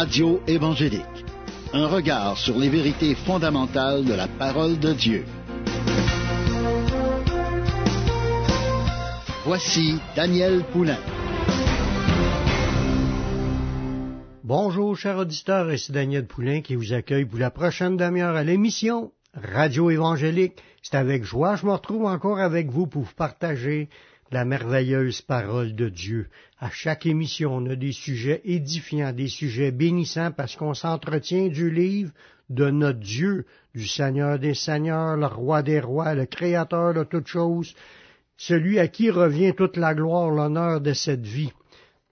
Radio évangélique. Un regard sur les vérités fondamentales de la parole de Dieu. Voici Daniel Poulain. Bonjour, chers auditeurs, ici Daniel Poulain qui vous accueille pour la prochaine demi-heure à l'émission Radio évangélique. C'est avec joie, je me retrouve encore avec vous pour vous partager la merveilleuse parole de Dieu. À chaque émission, on a des sujets édifiants, des sujets bénissants parce qu'on s'entretient du livre de notre Dieu, du Seigneur des Seigneurs, le Roi des Rois, le Créateur de toutes choses, celui à qui revient toute la gloire, l'honneur de cette vie,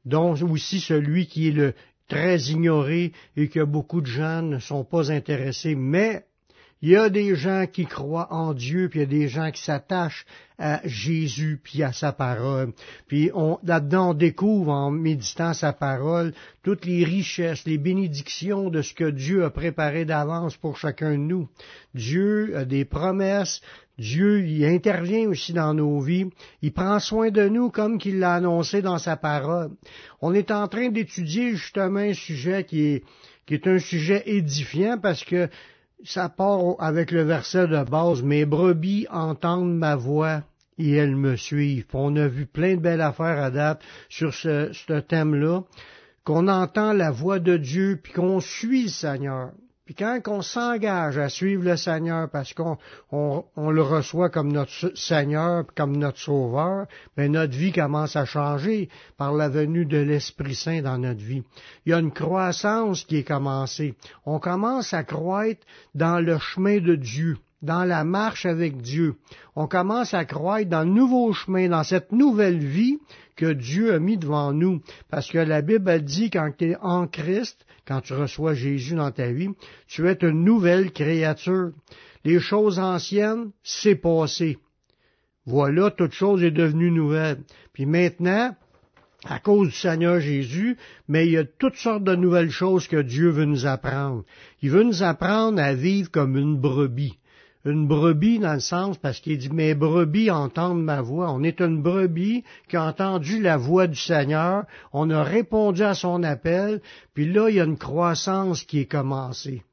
dont aussi celui qui est le très ignoré et que beaucoup de gens ne sont pas intéressés, mais il y a des gens qui croient en Dieu, puis il y a des gens qui s'attachent à Jésus, puis à sa parole. Puis on, là-dedans, on découvre en méditant sa parole toutes les richesses, les bénédictions de ce que Dieu a préparé d'avance pour chacun de nous. Dieu a des promesses, Dieu il intervient aussi dans nos vies. Il prend soin de nous comme qu'il l'a annoncé dans sa parole. On est en train d'étudier justement un sujet qui est, qui est un sujet édifiant parce que ça part avec le verset de base, mes brebis entendent ma voix et elles me suivent. on a vu plein de belles affaires à date sur ce, thème-là, qu'on entend la voix de Dieu, puis qu'on suit le Seigneur. Puis quand on s'engage à suivre le Seigneur parce qu'on on, le reçoit comme notre Seigneur, comme notre Sauveur, ben notre vie commence à changer par la venue de l'Esprit Saint dans notre vie. Il y a une croissance qui est commencée. On commence à croître dans le chemin de Dieu dans la marche avec Dieu. On commence à croître dans le nouveau chemin, dans cette nouvelle vie que Dieu a mis devant nous. Parce que la Bible dit quand tu es en Christ, quand tu reçois Jésus dans ta vie, tu es une nouvelle créature. Les choses anciennes, c'est passé. Voilà, toute chose est devenue nouvelle. Puis maintenant, à cause du Seigneur Jésus, mais il y a toutes sortes de nouvelles choses que Dieu veut nous apprendre. Il veut nous apprendre à vivre comme une brebis une brebis dans le sens parce qu'il dit mes brebis entendent ma voix. On est une brebis qui a entendu la voix du Seigneur, on a répondu à son appel, puis là il y a une croissance qui est commencée.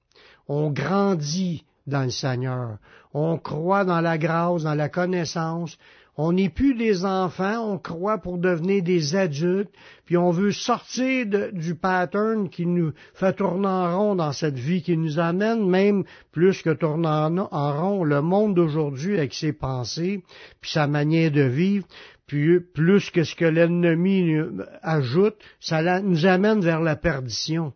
On grandit dans le Seigneur. On croit dans la grâce, dans la connaissance, on n'est plus des enfants, on croit pour devenir des adultes, puis on veut sortir du pattern qui nous fait tourner en rond dans cette vie, qui nous amène même plus que tourner en, rond. Le monde d'aujourd'hui avec ses pensées, puis sa manière de vivre, puis plus que ce que l'ennemi ajoute, ça nous amène vers la perdition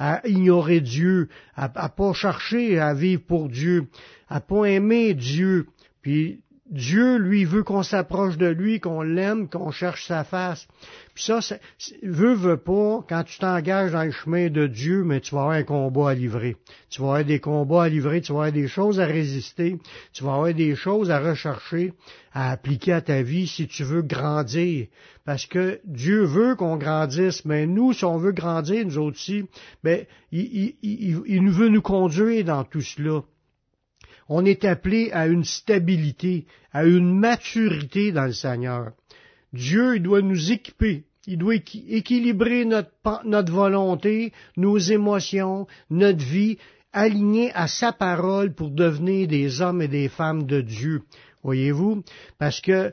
à ignorer Dieu, à, pas chercher à vivre pour Dieu, à pas aimer Dieu, puis Dieu, lui, veut qu'on s'approche de lui, qu'on l'aime, qu'on cherche sa face. Puis ça, veut, veut pas, quand tu t'engages dans le chemin de Dieu, mais tu vas avoir un combat à livrer. Tu vas avoir des combats à livrer, tu vas avoir des choses à résister, tu vas avoir des choses à rechercher, à appliquer à ta vie si tu veux grandir. Parce que Dieu veut qu'on grandisse, mais nous, si on veut grandir, nous aussi, ben, il, il, il veut nous conduire dans tout cela on est appelé à une stabilité, à une maturité dans le Seigneur. Dieu doit nous équiper, il doit équilibrer notre, volonté, nos émotions, notre vie, aligner à sa parole pour devenir des hommes et des femmes de Dieu. Voyez-vous? Parce que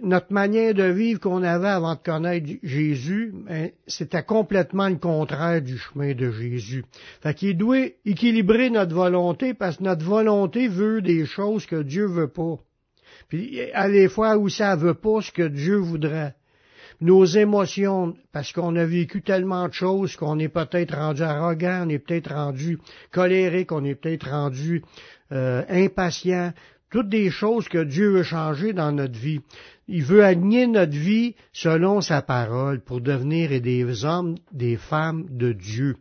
notre manière de vivre qu'on avait avant de connaître Jésus, ben, c'était complètement le contraire du chemin de Jésus. Fait qu'il doit équilibrer notre volonté parce que notre volonté veut des choses que Dieu veut pas. Puis à des fois où ça veut pas ce que Dieu voudrait. Nos émotions, parce qu'on a vécu tellement de choses qu'on est peut-être rendu arrogant, on est peut-être rendu colérique, on est peut-être rendu euh, impatient toutes des choses que Dieu veut changer dans notre vie. Il veut aligner notre vie selon sa parole pour devenir des hommes, des femmes de Dieu.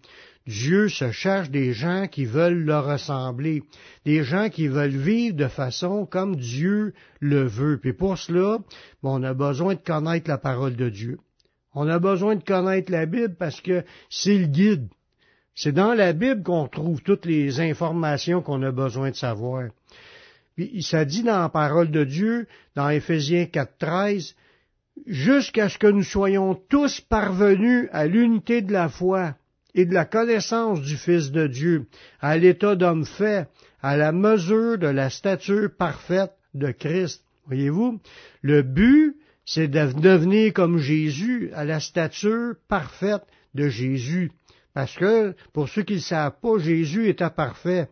Dieu se cherche des gens qui veulent le ressembler, des gens qui veulent vivre de façon comme Dieu le veut. Puis pour cela, on a besoin de connaître la parole de Dieu. On a besoin de connaître la Bible parce que c'est le guide. C'est dans la Bible qu'on trouve toutes les informations qu'on a besoin de savoir. Puis ça dit dans la parole de Dieu, dans Éphésiens 4.13, jusqu'à ce que nous soyons tous parvenus à l'unité de la foi et de la connaissance du Fils de Dieu, à l'état d'homme fait, à la mesure de la stature parfaite de Christ. Voyez-vous, le but, c'est de devenir comme Jésus, à la stature parfaite de Jésus. Parce que, pour ceux qui ne savent pas, Jésus était parfait.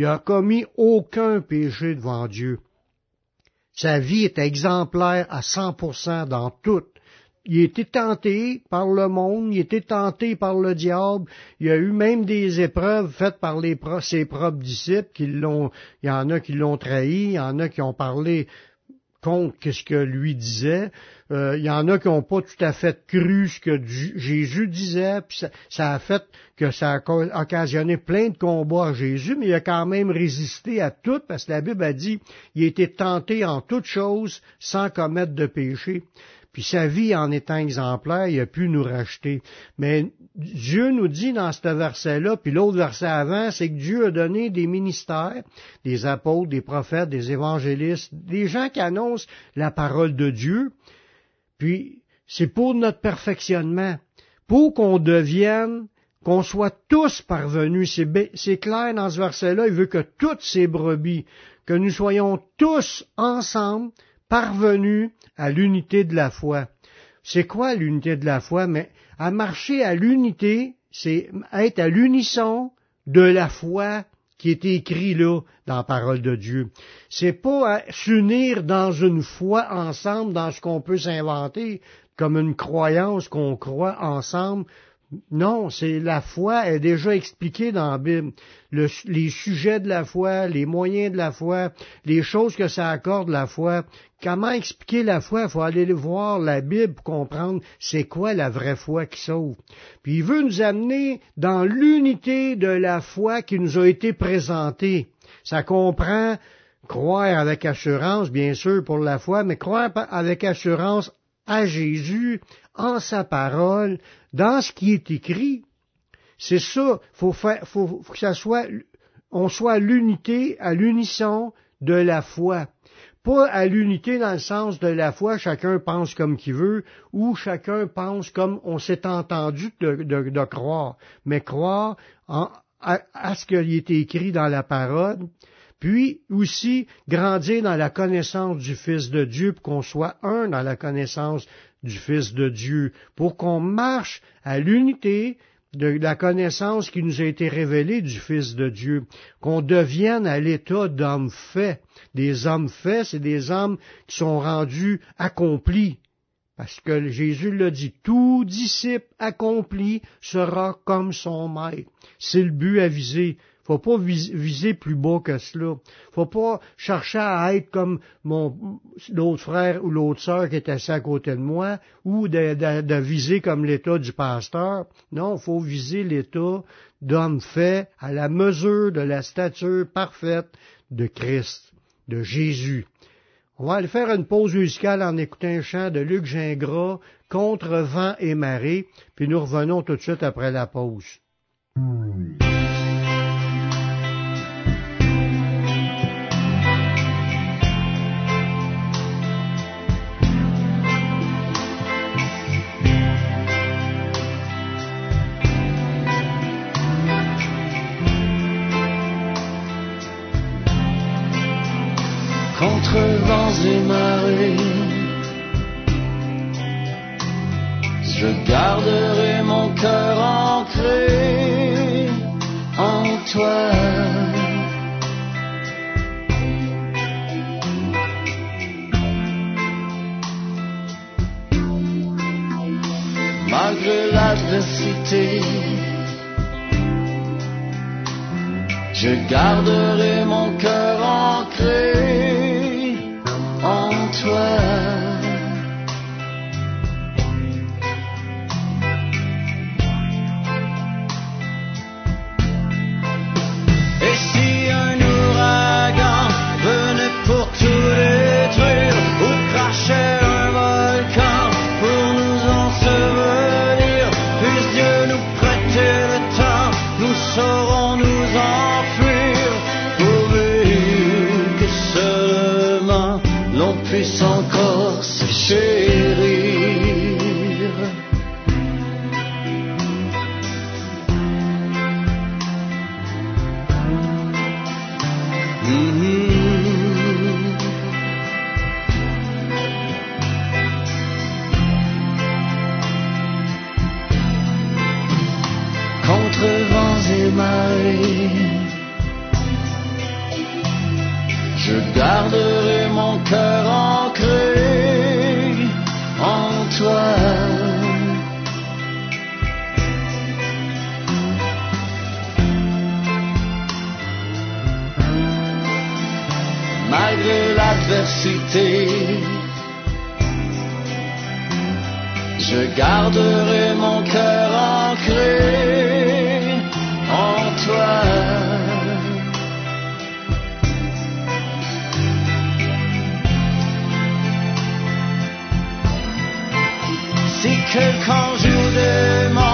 Il n'a commis aucun péché devant Dieu. Sa vie était exemplaire à 100% dans tout. Il était tenté par le monde, il était tenté par le diable. Il a eu même des épreuves faites par ses propres disciples. Qui l'ont, il y en a qui l'ont trahi, il y en a qui ont parlé contre ce que lui disait. Euh, il y en a qui n'ont pas tout à fait cru ce que Jésus disait, puis ça, a fait que ça a occasionné plein de combats à Jésus, mais il a quand même résisté à tout, parce que la Bible a dit, il a été tenté en toutes choses sans commettre de péché. Puis sa vie en étant exemplaire, il a pu nous racheter. Mais Dieu nous dit dans ce verset-là, puis l'autre verset avant, c'est que Dieu a donné des ministères, des apôtres, des prophètes, des évangélistes, des gens qui annoncent la parole de Dieu. Puis c'est pour notre perfectionnement, pour qu'on devienne qu'on soit tous parvenus. C'est clair dans ce verset-là, il veut que toutes ces brebis, que nous soyons tous ensemble parvenus à l'unité de la foi. C'est quoi l'unité de la foi? Mais à marcher à l'unité, c'est être à l'unisson de la foi qui est écrit là dans la parole de Dieu. C'est pas s'unir dans une foi ensemble dans ce qu'on peut s'inventer comme une croyance qu'on croit ensemble non, c'est la foi est déjà expliquée dans la Bible. les sujets de la foi, les moyens de la foi, les choses que ça accorde la foi. Comment expliquer la foi? Il faut aller voir la Bible pour comprendre c'est quoi la vraie foi qui sauve. Puis il veut nous amener dans l'unité de la foi qui nous a été présentée. Ça comprend croire avec assurance, bien sûr, pour la foi, mais croire avec assurance à Jésus, en sa parole, dans ce qui est écrit. C'est ça, faut faire, faut, que ça soit, on soit à l'unité, à l'unisson de la foi. Pas à l'unité dans le sens de la foi, chacun pense comme qu'il veut, ou chacun pense comme on s'est entendu de, croire, mais croire à, à, ce qui est écrit dans la parole, puis aussi grandir dans la connaissance du Fils de Dieu, pour qu'on soit un dans la connaissance du Fils de Dieu, pour qu'on marche à l'unité de la connaissance qui nous a été révélée du Fils de Dieu, qu'on devienne à l'état d'hommes faits. Des hommes faits, c'est des hommes qui sont rendus accomplis. Parce que Jésus l'a dit, tout disciple accompli sera comme son maître. C'est le but à viser. Faut pas viser plus bas que cela. Faut pas chercher à être comme mon l'autre frère ou l'autre sœur qui est assis à côté de moi, ou de, viser comme l'état du pasteur. Non, faut viser l'état d'homme fait à la mesure de la stature parfaite de Christ, de Jésus. On va aller faire une pause musicale en écoutant un chant de Luc Gingras, Contre vent et marée, puis nous revenons tout de suite après la pause. Contre vents et marées. Je garderai mon cœur ancré en toi. Malgré l'adversité, je garderai mon cœur ancré sans Je garderai mon cœur ancré en toi. Si quelqu'un jour démon venait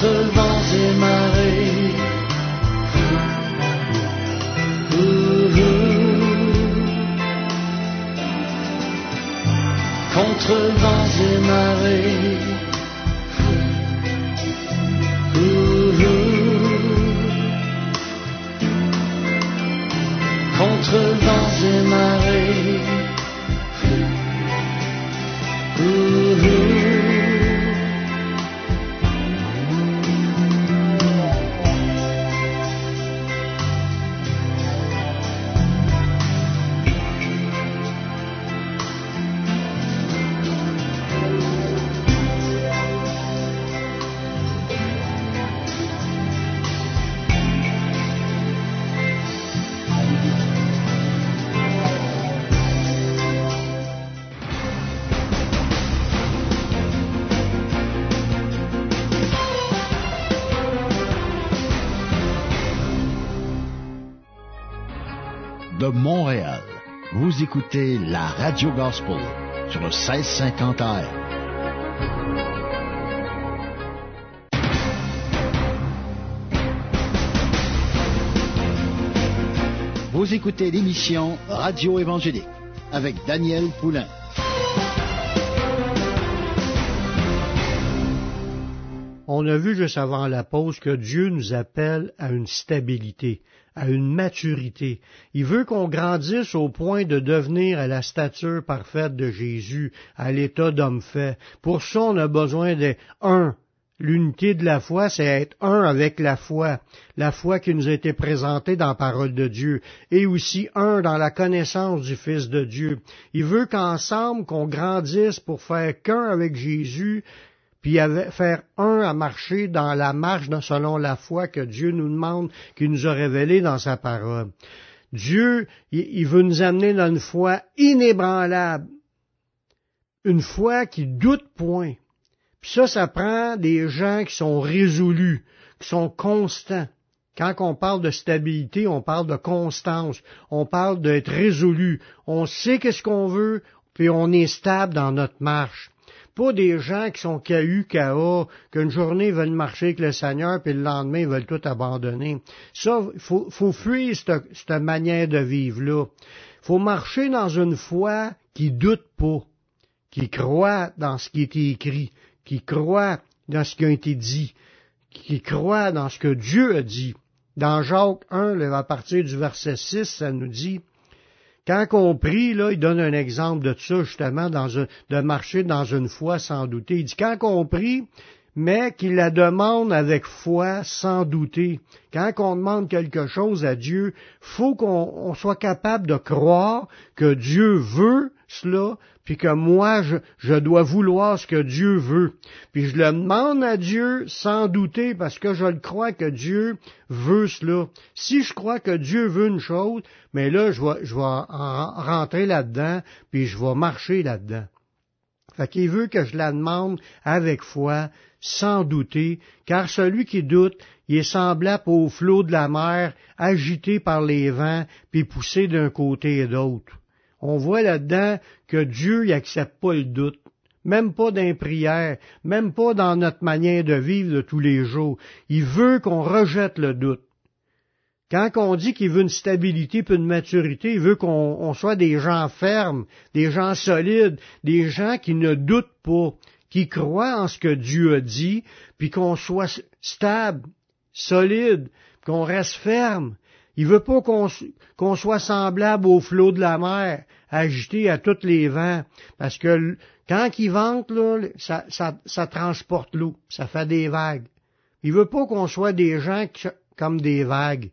Contre vents et marées. Vous écoutez la Radio Gospel sur le 1650 AM. Vous écoutez l'émission Radio Évangélique avec Daniel Poulain. On a vu juste avant la pause que Dieu nous appelle à une stabilité, à une maturité. Il veut qu'on grandisse au point de devenir à la stature parfaite de Jésus, à l'état d'homme fait. Pour ça, on a besoin de un. L'unité de la foi, c'est être un avec la foi, la foi qui nous a été présentée dans la parole de Dieu, et aussi un dans la connaissance du Fils de Dieu. Il veut qu'ensemble, qu'on grandisse pour faire qu'un avec Jésus, puis faire un à marcher dans la marche selon la foi que Dieu nous demande, qu'il nous a révélée dans sa parole. Dieu, il veut nous amener dans une foi inébranlable, une foi qui doute point. Puis ça, ça prend des gens qui sont résolus, qui sont constants. Quand on parle de stabilité, on parle de constance, on parle d'être résolu. On sait qu'est-ce qu'on veut, puis on est stable dans notre marche. Pas des gens qui sont KU, KA, qu'une journée veulent marcher avec le Seigneur, puis le lendemain ils veulent tout abandonner. Ça, faut, faut fuir cette, cette manière de vivre-là. Faut marcher dans une foi qui doute pas, qui croit dans ce qui est écrit, qui croit dans ce qui a été dit, qui croit dans ce que Dieu a dit. Dans Jacques 1, à partir du verset 6, ça nous dit, quand on prie, là, il donne un exemple de ça, justement, de marcher dans une foi sans douter. Il dit, quand on prie, mais qu'il la demande avec foi, sans douter. Quand on demande quelque chose à Dieu, faut qu'on soit capable de croire que Dieu veut cela, puis que moi, je, dois vouloir ce que Dieu veut. Puis je le demande à Dieu sans douter, parce que je le crois que Dieu veut cela. Si je crois que Dieu veut une chose, mais là, je vais, je vais rentrer là-dedans, puis je vais marcher là-dedans. Fait qu'il veut que je la demande avec foi, sans douter, car celui qui doute, il est semblable au flot de la mer, agité par les vents, puis poussé d'un côté et d'autre. On voit là-dedans que Dieu n'accepte pas le doute, même pas dans prière, même pas dans notre manière de vivre de tous les jours. Il veut qu'on rejette le doute. Quand on dit qu'il veut une stabilité puis une maturité, il veut qu'on soit des gens fermes, des gens solides, des gens qui ne doutent pas, qui croient en ce que Dieu a dit, puis qu'on soit stable, solide, qu'on reste ferme. Il veut pas qu'on soit semblable au flot de la mer, agité à tous les vents, parce que quand il vente, là, ça, transporte l'eau, ça fait des vagues. Il veut pas qu'on soit des gens comme des vagues,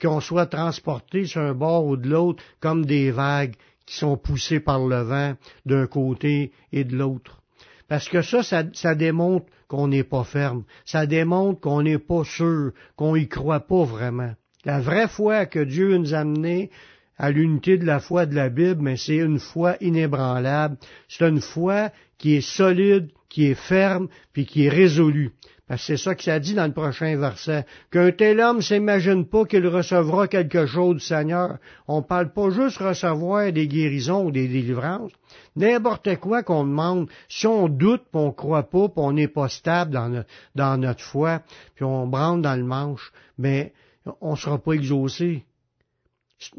qu'on soit transporté sur un bord ou de l'autre comme des vagues qui sont poussées par le vent d'un côté et de l'autre. Parce que ça, ça, démontre qu'on n'est pas ferme. Ça démontre qu'on n'est pas sûr, qu'on y croit pas vraiment. La vraie foi que Dieu nous a amenée à l'unité de la foi de la Bible, mais c'est une foi inébranlable. C'est une foi qui est solide, qui est ferme, puis qui est résolue. Parce c'est ça que ça dit dans le prochain verset. Qu'un tel homme s'imagine pas qu'il recevra quelque chose du Seigneur. On parle pas juste recevoir des guérisons ou des délivrances. N'importe quoi qu'on demande, si on doute, puis on croit pas, puis on n'est pas stable dans, notre, foi, puis on branle dans le manche, mais on sera pas exaucé.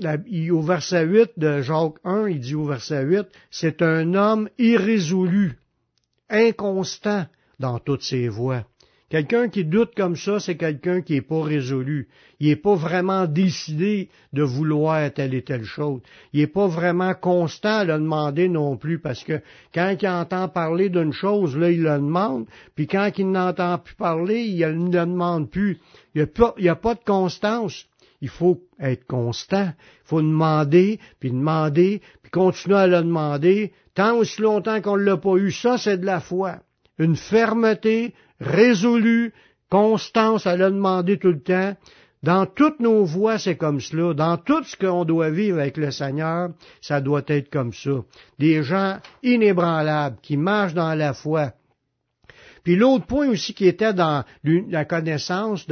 au verset 8 de Jacques 1, il dit au verset 8, c'est un homme irrésolu, inconstant dans toutes ses voies. Quelqu'un qui doute comme ça, c'est quelqu'un qui n'est pas résolu. Il n'est pas vraiment décidé de vouloir telle et telle chose. Il n'est pas vraiment constant à le demander non plus, parce que quand il entend parler d'une chose, là, il le demande, puis quand il n'entend plus parler, il ne le demande plus. Il n'y a, a, pas de constance. Il faut être constant. Il faut demander, puis demander, puis continuer à le demander, tant aussi longtemps qu'on ne l'a pas eu. Ça, c'est de la foi. Une fermeté, résolu, constance à le demander tout le temps. Dans toutes nos voies, c'est comme cela. Dans tout ce qu'on doit vivre avec le Seigneur, ça doit être comme ça. Des gens inébranlables, qui marchent dans la foi. Puis l'autre point aussi qui était dans la connaissance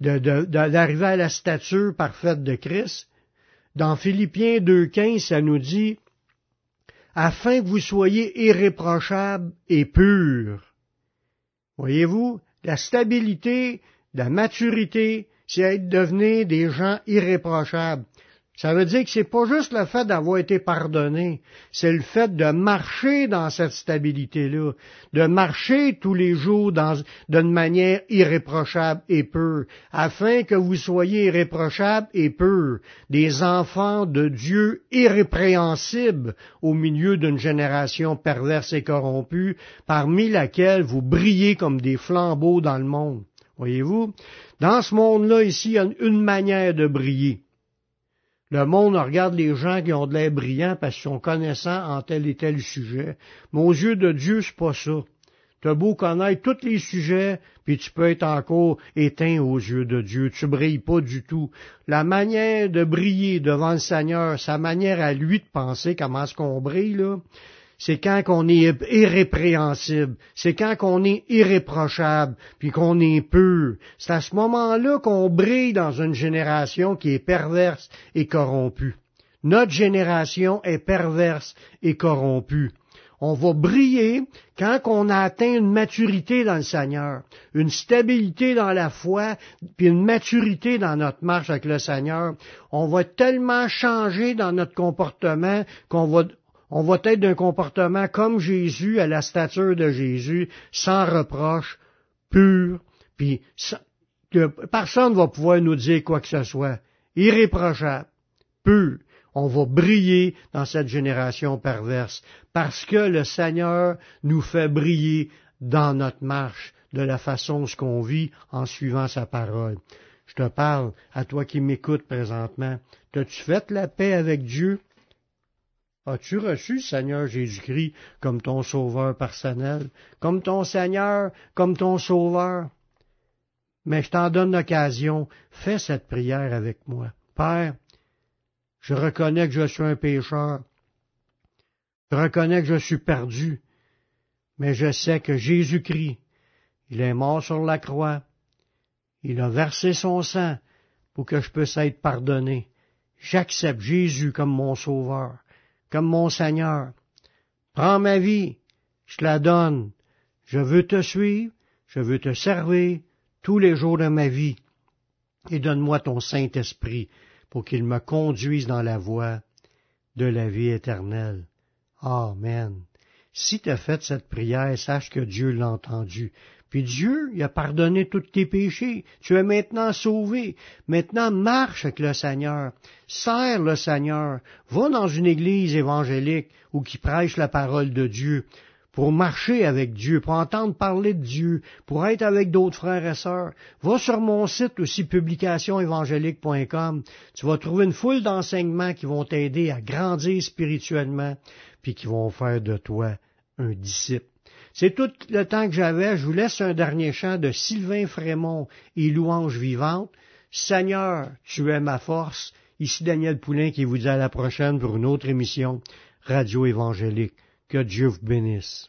d'arriver à la stature parfaite de Christ, dans Philippiens 2.15, ça nous dit, afin que vous soyez irréprochables et purs, Voyez-vous, la stabilité, la maturité, c'est être devenir des gens irréprochables. Ça veut dire que c'est pas juste le fait d'avoir été pardonné, c'est le fait de marcher dans cette stabilité-là, de marcher tous les jours d'une manière irréprochable et pure, afin que vous soyez irréprochables et purs, des enfants de Dieu irrépréhensibles au milieu d'une génération perverse et corrompue, parmi laquelle vous brillez comme des flambeaux dans le monde. Voyez-vous? Dans ce monde-là, ici, il y a une manière de briller. Le monde regarde les gens qui ont de l'air brillant parce qu'ils sont connaissants en tel et tel sujet. Mais aux yeux de Dieu, c'est pas ça. Tu as beau connaître tous les sujets, puis tu peux être encore éteint aux yeux de Dieu. Tu brilles pas du tout. La manière de briller devant le Seigneur, sa manière à lui de penser comment est-ce qu'on brille, là, c'est quand qu'on est irrépréhensible, c'est quand qu'on est irréprochable, puis qu'on est pur. C'est à ce moment-là qu'on brille dans une génération qui est perverse et corrompue. Notre génération est perverse et corrompue. On va briller quand on a atteint une maturité dans le Seigneur, une stabilité dans la foi, puis une maturité dans notre marche avec le Seigneur. On va tellement changer dans notre comportement qu'on va, on va être d'un comportement comme Jésus, à la stature de Jésus, sans reproche, pur, puis que personne ne va pouvoir nous dire quoi que ce soit, irréprochable, pur. On va briller dans cette génération perverse, parce que le Seigneur nous fait briller dans notre marche, de la façon ce qu'on vit en suivant sa parole. Je te parle à toi qui m'écoutes présentement. T'as-tu fait la paix avec Dieu? As-tu reçu Seigneur Jésus-Christ comme ton sauveur personnel, comme ton Seigneur, comme ton sauveur? Mais je t'en donne l'occasion, fais cette prière avec moi. Père, je reconnais que je suis un pécheur. Je reconnais que je suis perdu. Mais je sais que Jésus-Christ, il est mort sur la croix. Il a versé son sang pour que je puisse être pardonné. J'accepte Jésus comme mon sauveur comme mon Seigneur. Prends ma vie, je la donne. Je veux te suivre, je veux te servir tous les jours de ma vie. Et donne-moi ton Saint-Esprit pour qu'il me conduise dans la voie de la vie éternelle. Amen. Si tu as fait cette prière, sache que Dieu l'a entendu. Puis Dieu, il a pardonné tous tes péchés. Tu es maintenant sauvé. Maintenant, marche avec le Seigneur. Sers le Seigneur. Va dans une église évangélique ou qui prêche la parole de Dieu pour marcher avec Dieu, pour entendre parler de Dieu, pour être avec d'autres frères et sœurs. Va sur mon site aussi publicationévangélique.com. Tu vas trouver une foule d'enseignements qui vont t'aider à grandir spirituellement, puis qui vont faire de toi un disciple. C'est tout le temps que j'avais. Je vous laisse un dernier chant de Sylvain Frémont et Louange vivante. Seigneur, tu es ma force. Ici Daniel Poulain qui vous dit à la prochaine pour une autre émission Radio Évangélique. Que Dieu vous bénisse.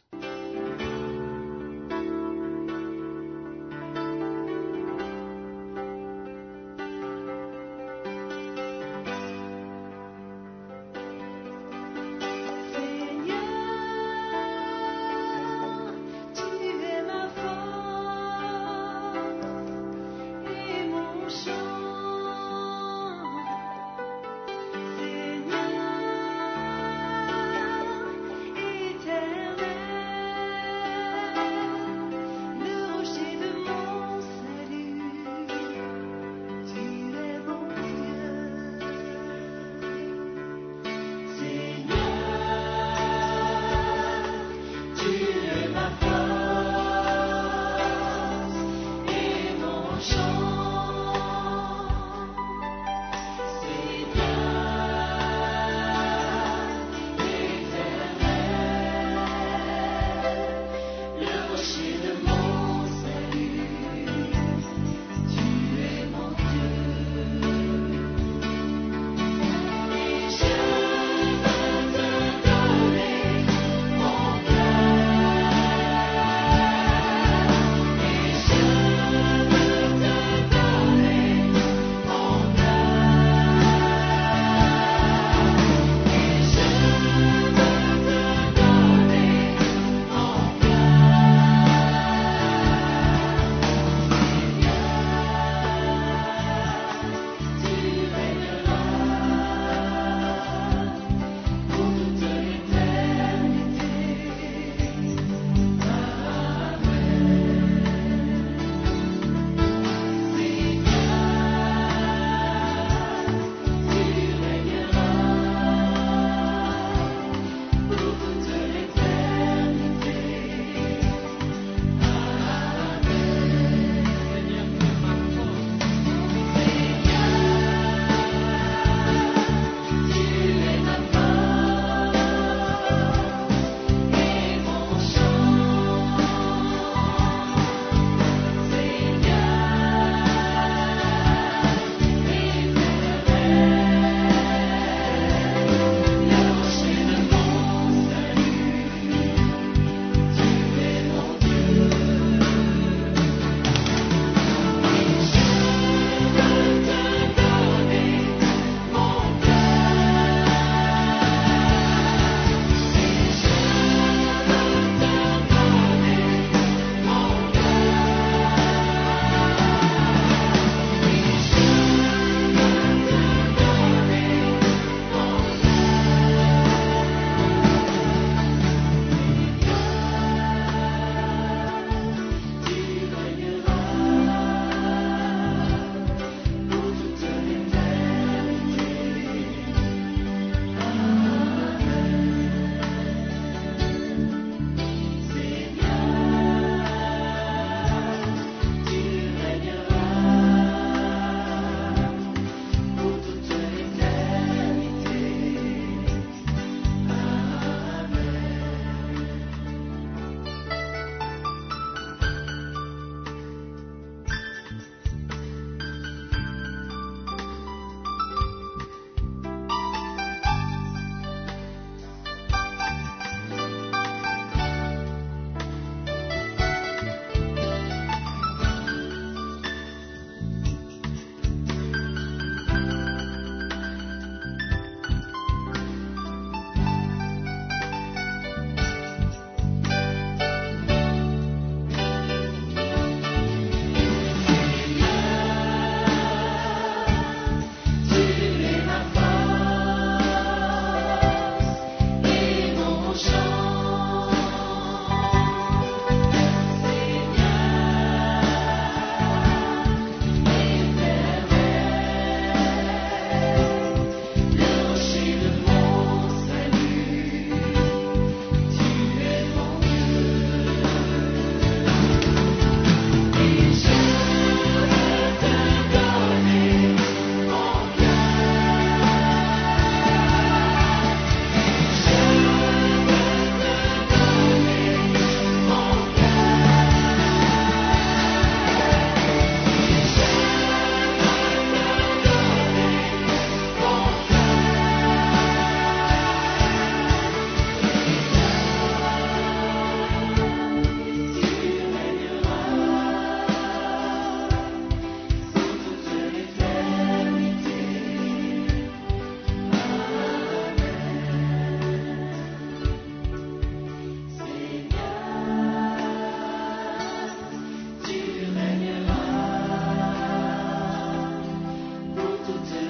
to do.